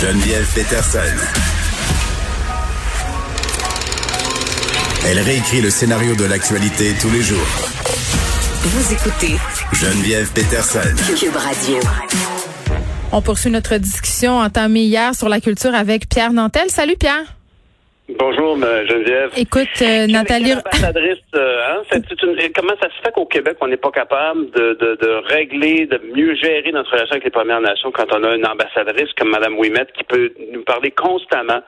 Geneviève Peterson. Elle réécrit le scénario de l'actualité tous les jours. Vous écoutez Geneviève Peterson. Cube Radio. On poursuit notre discussion entamée hier sur la culture avec Pierre Nantel. Salut Pierre. Bonjour, Geneviève. Écoute, euh, Nathalie. Euh, hein, une, comment ça se fait qu'au Québec, on n'est pas capable de, de, de, régler, de mieux gérer notre relation avec les Premières Nations quand on a une ambassadrice comme Mme Ouimet qui peut nous parler constamment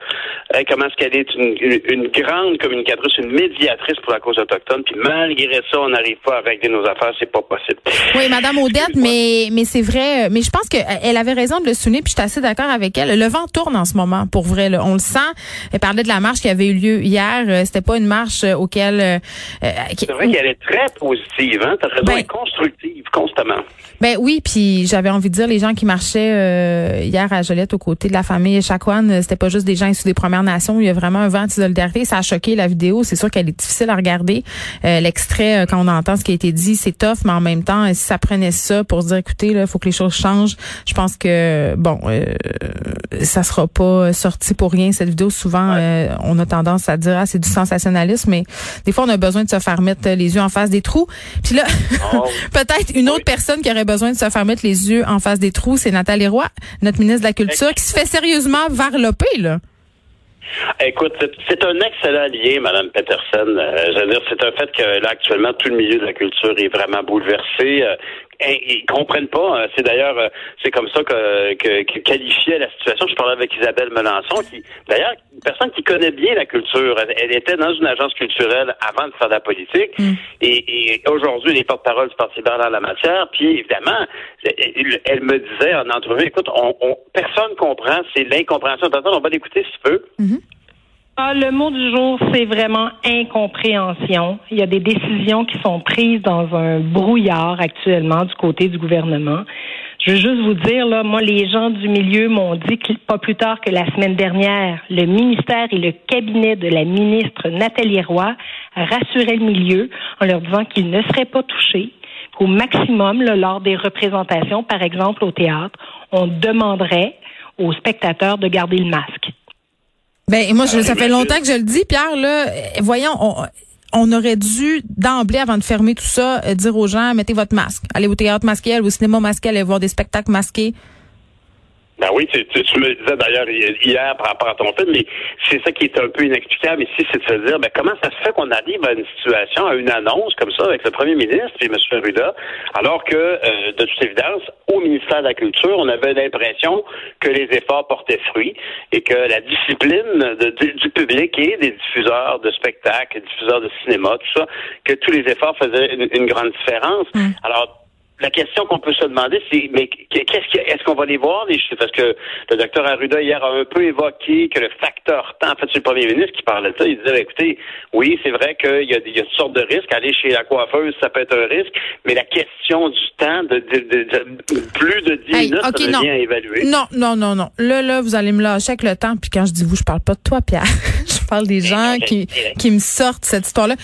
hein, comment est-ce qu'elle est une, une, grande communicatrice, une médiatrice pour la cause autochtone, puis malgré ça, on n'arrive pas à régler nos affaires, c'est pas possible. Oui, Mme Odette, mais, mais c'est vrai, mais je pense qu'elle avait raison de le souligner, puis je suis assez d'accord avec elle. Le vent tourne en ce moment, pour vrai. Là. On le sent. Elle parlait de la marche qui avait eu lieu hier. Euh, c'était pas une marche euh, auquel. Euh, c'est vrai qu'elle est très positive, hein? T'as raison, ben, constructive constamment. Ben oui, puis j'avais envie de dire les gens qui marchaient hier à Joliette aux côtés de la famille Chakwan, c'était pas juste des gens issus des Premières Nations. Il y a vraiment un vent de solidarité. Ça a choqué la vidéo. C'est sûr qu'elle est difficile à regarder. L'extrait quand on entend ce qui a été dit, c'est tough, mais en même temps, si ça prenait ça pour se dire, écoutez, il faut que les choses changent. Je pense que bon, ça sera pas sorti pour rien cette vidéo. Souvent, on a tendance à dire ah c'est du sensationnalisme, mais des fois on a besoin de se faire mettre les yeux en face des trous. Puis là, oh. peut-être une autre personne qui aurait besoin de se faire mettre les yeux en face des trous, c'est Nathalie Roy, notre ministre de la Culture, qui se fait sérieusement varloper là. Écoute, c'est un excellent lien, Madame Peterson. Euh, je veux dire, c'est un fait que là, actuellement, tout le milieu de la culture est vraiment bouleversé. Euh, ils comprennent pas. Hein. C'est d'ailleurs, euh, c'est comme ça que, que, qualifiait la situation. Je parlais avec Isabelle Melançon, qui, d'ailleurs, une personne qui connaît bien la culture. Elle, était dans une agence culturelle avant de faire de la politique. Mm. Et, aujourd'hui, elle est porte-parole du Parti libéral dans la matière. Puis, évidemment, elle, me disait en entrevue, écoute, on, on personne comprend, c'est l'incompréhension. On va l'écouter si tu veux. Ah, le mot du jour, c'est vraiment incompréhension. Il y a des décisions qui sont prises dans un brouillard actuellement du côté du gouvernement. Je veux juste vous dire, là, moi, les gens du milieu m'ont dit que pas plus tard que la semaine dernière, le ministère et le cabinet de la ministre Nathalie Roy rassuraient le milieu en leur disant qu'ils ne seraient pas touchés. Au maximum, lors des représentations, par exemple au théâtre, on demanderait aux spectateurs de garder le masque. Ben moi, je, ça fait longtemps que je le dis, Pierre. Là, voyons, on, aurait dû d'emblée, avant de fermer tout ça, euh, dire aux gens mettez votre masque, allez au théâtre masqué, allez au cinéma masqué, allez voir des spectacles masqués. Ben oui, tu, tu, me le disais d'ailleurs hier par rapport à ton film, mais c'est ça qui est un peu inexplicable ici, c'est de se dire, ben comment ça se fait qu'on arrive à une situation, à une annonce comme ça avec le premier ministre et M. Ruda, alors que, euh, de toute évidence, au ministère de la Culture, on avait l'impression que les efforts portaient fruit et que la discipline du public et des diffuseurs de spectacles, diffuseurs de cinéma, tout ça, que tous les efforts faisaient une, grande différence. Mm. Alors, la question qu'on peut se demander, c'est mais qu'est-ce est-ce qu'on va les voir les Parce que le docteur Arruda hier a un peu évoqué que le facteur temps, en fait, c'est le premier ministre qui parlait de ça. Il disait, ben, écoutez, oui, c'est vrai qu'il y a, il y a de risques. Aller chez la coiffeuse, ça peut être un risque, mais la question du temps de, plus de 10 minutes, ça devient à évaluer. Non, non, non, non. Là, là, vous allez me lâcher avec le temps. Puis quand je dis vous, je parle pas de toi, Pierre. je parle des gens qui, qui me sortent cette histoire-là.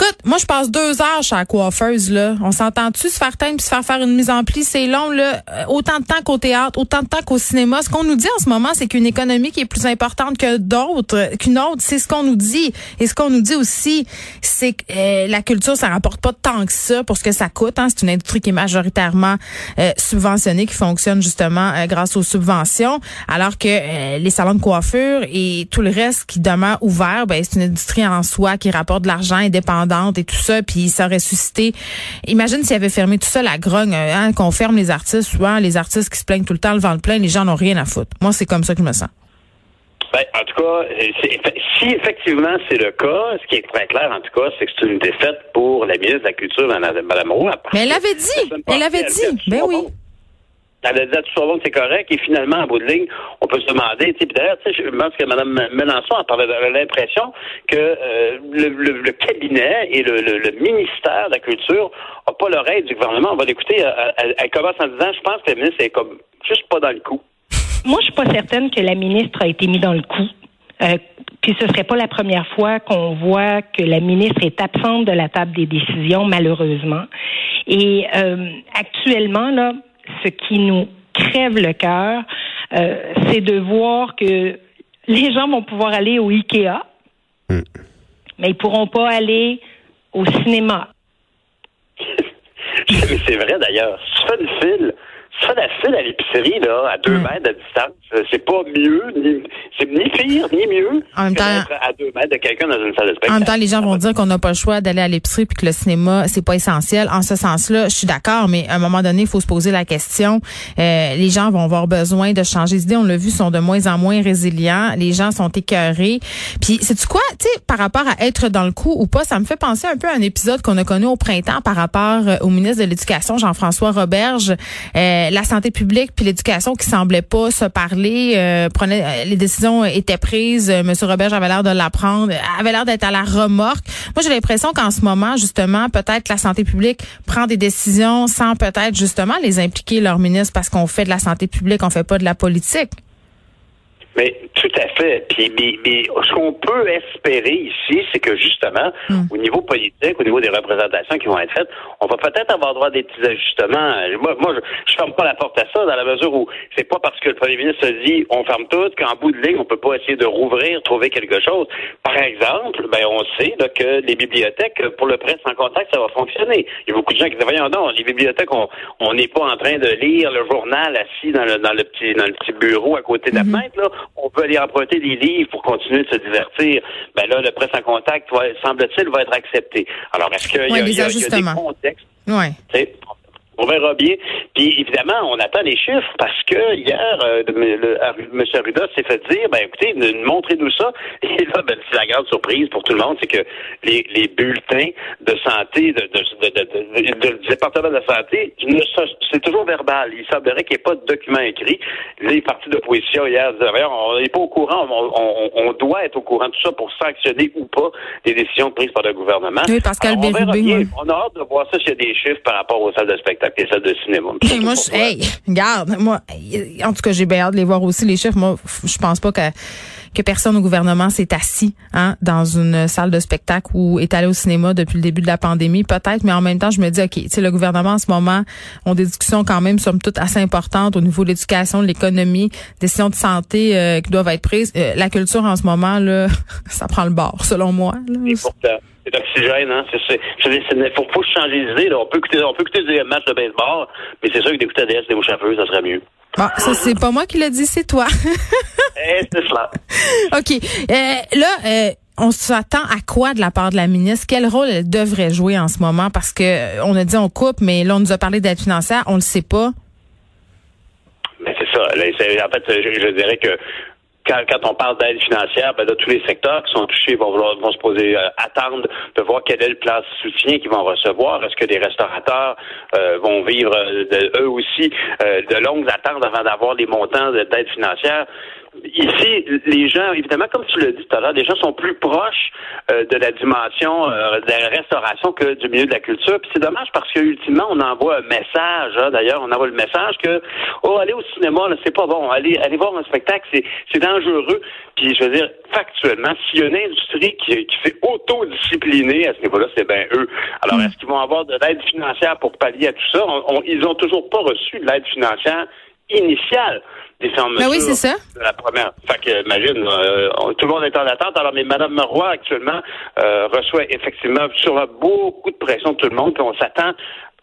Écoute, moi, je passe deux heures chez la coiffeuse, là. On s'entend-tu se faire teindre puis se faire faire une mise en pli? C'est long, là. Euh, autant de temps qu'au théâtre, autant de temps qu'au cinéma. Ce qu'on nous dit en ce moment, c'est qu'une économie qui est plus importante que d'autres, qu'une autre. C'est ce qu'on nous dit. Et ce qu'on nous dit aussi, c'est que euh, la culture, ça rapporte pas tant que ça pour ce que ça coûte. Hein. C'est une industrie qui est majoritairement euh, subventionnée, qui fonctionne justement grâce aux subventions. Alors que les salons de coiffure et tout le reste qui demeure ouvert, ben, c'est une industrie en soi qui rapporte de l'argent indépendant et tout ça, puis ça aurait suscité. Imagine s'il avait fermé tout ça, la grogne, euh, hein, qu'on ferme les artistes, souvent les artistes qui se plaignent tout le temps, le vent plein, les gens n'ont rien à foutre. Moi, c'est comme ça que je me sens. Ben, en tout cas, si effectivement c'est le cas, ce qui est très clair, en tout cas, c'est que c'est une défaite pour la ministre de la Culture, Mme Roy. Mais elle avait dit, elle avait dit, ben oui. Elle a dit à tout son que c'est correct, et finalement, en bout de ligne, on peut se demander, d'ailleurs, je pense que Mme Mélenchon a l'impression que euh, le, cabinet et le, ministère de la Culture n'ont pas l'oreille du gouvernement. On va l'écouter. Elle, elle, commence en disant, je pense que la ministre est comme juste pas dans le coup. Moi, je suis pas certaine que la ministre a été mise dans le coup. Euh, puis ce serait pas la première fois qu'on voit que la ministre est absente de la table des décisions, malheureusement. Et euh, actuellement, là, ce qui nous crève le cœur, euh, c'est de voir que les gens vont pouvoir aller au Ikea, hmm. mais ils pourront pas aller au cinéma. c'est vrai d'ailleurs. Si tu fais une file ça, la file à l'épicerie, là, à deux hmm. mètres de distance, euh, c'est pas mieux, ni, c'est ni pire, ni mieux en même temps, à deux mètres de quelqu'un dans une salle de spectacle. En même temps, les gens vont dire qu'on n'a pas le choix d'aller à l'épicerie puis que le cinéma, c'est pas essentiel. En ce sens-là, je suis d'accord, mais à un moment donné, il faut se poser la question. Euh, les gens vont avoir besoin de changer d'idée. On l'a vu, sont de moins en moins résilients. Les gens sont écœurés. Puis, c'est quoi, tu sais, par rapport à être dans le coup ou pas, ça me fait penser un peu à un épisode qu'on a connu au printemps par rapport euh, au ministre de l'Éducation, Jean-François Roberge. Euh, la santé publique puis l'éducation qui semblaient pas se parler, euh, prenait euh, les décisions étaient prises. Euh, Monsieur Robert avait l'air de l'apprendre, avait l'air d'être à la remorque. Moi, j'ai l'impression qu'en ce moment, justement, peut-être la santé publique prend des décisions sans peut-être justement les impliquer leur ministre parce qu'on fait de la santé publique, on fait pas de la politique. Mais tout à fait. Puis, mais, ce qu'on peut espérer ici, c'est que justement, hmm. au niveau politique, au niveau des représentations qui vont être faites, on va peut-être avoir droit à des petits ajustements. Moi, moi je, ne ferme pas la porte à ça dans la mesure où c'est pas parce que le premier ministre se dit on ferme tout qu'en bout de ligne on peut pas essayer de rouvrir, trouver quelque chose. Par exemple, ben on sait que les bibliothèques pour le presse en contact ça va fonctionner. Il y a beaucoup de gens qui disent voyons non, les bibliothèques on n'est pas en train de lire le journal assis dans le, dans le petit dans le petit bureau à côté de la mm-hmm. fenêtre là on peut aller emprunter des livres pour continuer de se divertir. Ben là, le presse en contact, semble-t-il, va être accepté. Alors, est-ce qu'il y, a des contextes? Oui. On verra bien. Puis évidemment, on attend les chiffres parce que hier, euh, M. Arruda s'est fait dire, ben écoutez, montrez-nous ça. Et là, ben, c'est la grande surprise pour tout le monde, c'est que les, les, bulletins de santé de, de, de, du département de la santé, c'est toujours verbal. Il semblerait qu'il n'y ait pas de document écrit. Les partis d'opposition hier disaient, on n'est pas au courant, on, on, doit être au courant de tout ça pour sanctionner ou pas les décisions prises par le gouvernement. Oui, Pascal on, on a hâte de voir ça s'il y a des chiffres par rapport aux salles de spectacle et celle de cinéma. moi, je, hey, regarde, moi, en tout cas, j'ai bien hâte de les voir aussi, les chiffres. Moi, je pense pas que que personne au gouvernement s'est assis hein, dans une salle de spectacle ou est allé au cinéma depuis le début de la pandémie, peut-être, mais en même temps, je me dis, OK, tu sais, le gouvernement en ce moment ont des discussions quand même, somme toute, assez importantes au niveau de l'éducation, de l'économie, décisions de santé euh, qui doivent être prises. Euh, la culture en ce moment, là, ça prend le bord, selon moi. Là. Et pourtant. C'est oxygène, hein. Il faut, faut changer d'idée. On peut écouter, on peut écouter des matchs de baseball, mais c'est sûr que d'écouter DS des chauffeurs, ça serait mieux. Bon, ça c'est pas moi qui l'ai dit, c'est toi. eh, c'est cela. OK. Euh, là, euh, on s'attend à quoi de la part de la ministre? Quel rôle elle devrait jouer en ce moment? Parce que euh, on a dit on coupe, mais là, on nous a parlé d'aide financière, on le sait pas. Mais c'est ça. en fait, je, dirais que quand, on parle d'aide financière, ben là, tous les secteurs qui sont touchés vont, vont se poser, euh, attendre de voir quel est le plan de soutien qu'ils vont recevoir. Est-ce que les restaurateurs euh, vont vivre eux aussi de longues attentes avant d'avoir les montants d'aide financière? Ici, les gens, évidemment, comme tu l'as dit tout à l'heure, les gens sont plus proches euh, de la dimension euh, de la restauration que du milieu de la culture. Puis c'est dommage parce que ultimement, on envoie un message. Hein, D'ailleurs, on envoie le message que oh, aller au cinéma, là, c'est pas bon. Aller, aller voir un spectacle, c'est, c'est dangereux. Puis je veux dire, factuellement, s'il y a une industrie qui, qui s'est autodisciplinée à ce niveau-là, c'est bien eux. Alors, mm. est-ce qu'ils vont avoir de l'aide financière pour pallier à tout ça? ils ont toujours pas reçu de l'aide financière initiale des ben oui, c'est ça. la première. Fait que, imagine, euh, tout le monde est en attente. Alors, mais Mme Roy, actuellement, euh, reçoit effectivement sur beaucoup de pression de tout le monde, puis on s'attend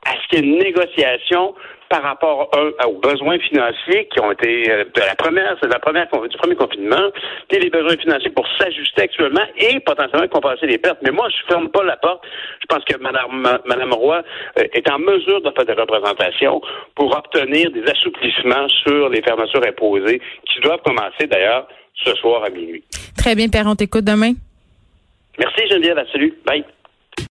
à ce qu'il y ait une négociation par rapport aux besoins financiers qui ont été euh, de la première, c'est la première du premier confinement, puis les besoins financiers pour s'ajuster actuellement et potentiellement compenser les pertes. Mais moi, je ferme pas la porte. Je pense que Mme, Madame Roy euh, est en mesure de faire des représentations pour obtenir des assouplissements sur les fermetures imposées qui doivent commencer d'ailleurs ce soir à minuit. Très bien, Père, on t'écoute demain. Merci Geneviève, salut. Bye.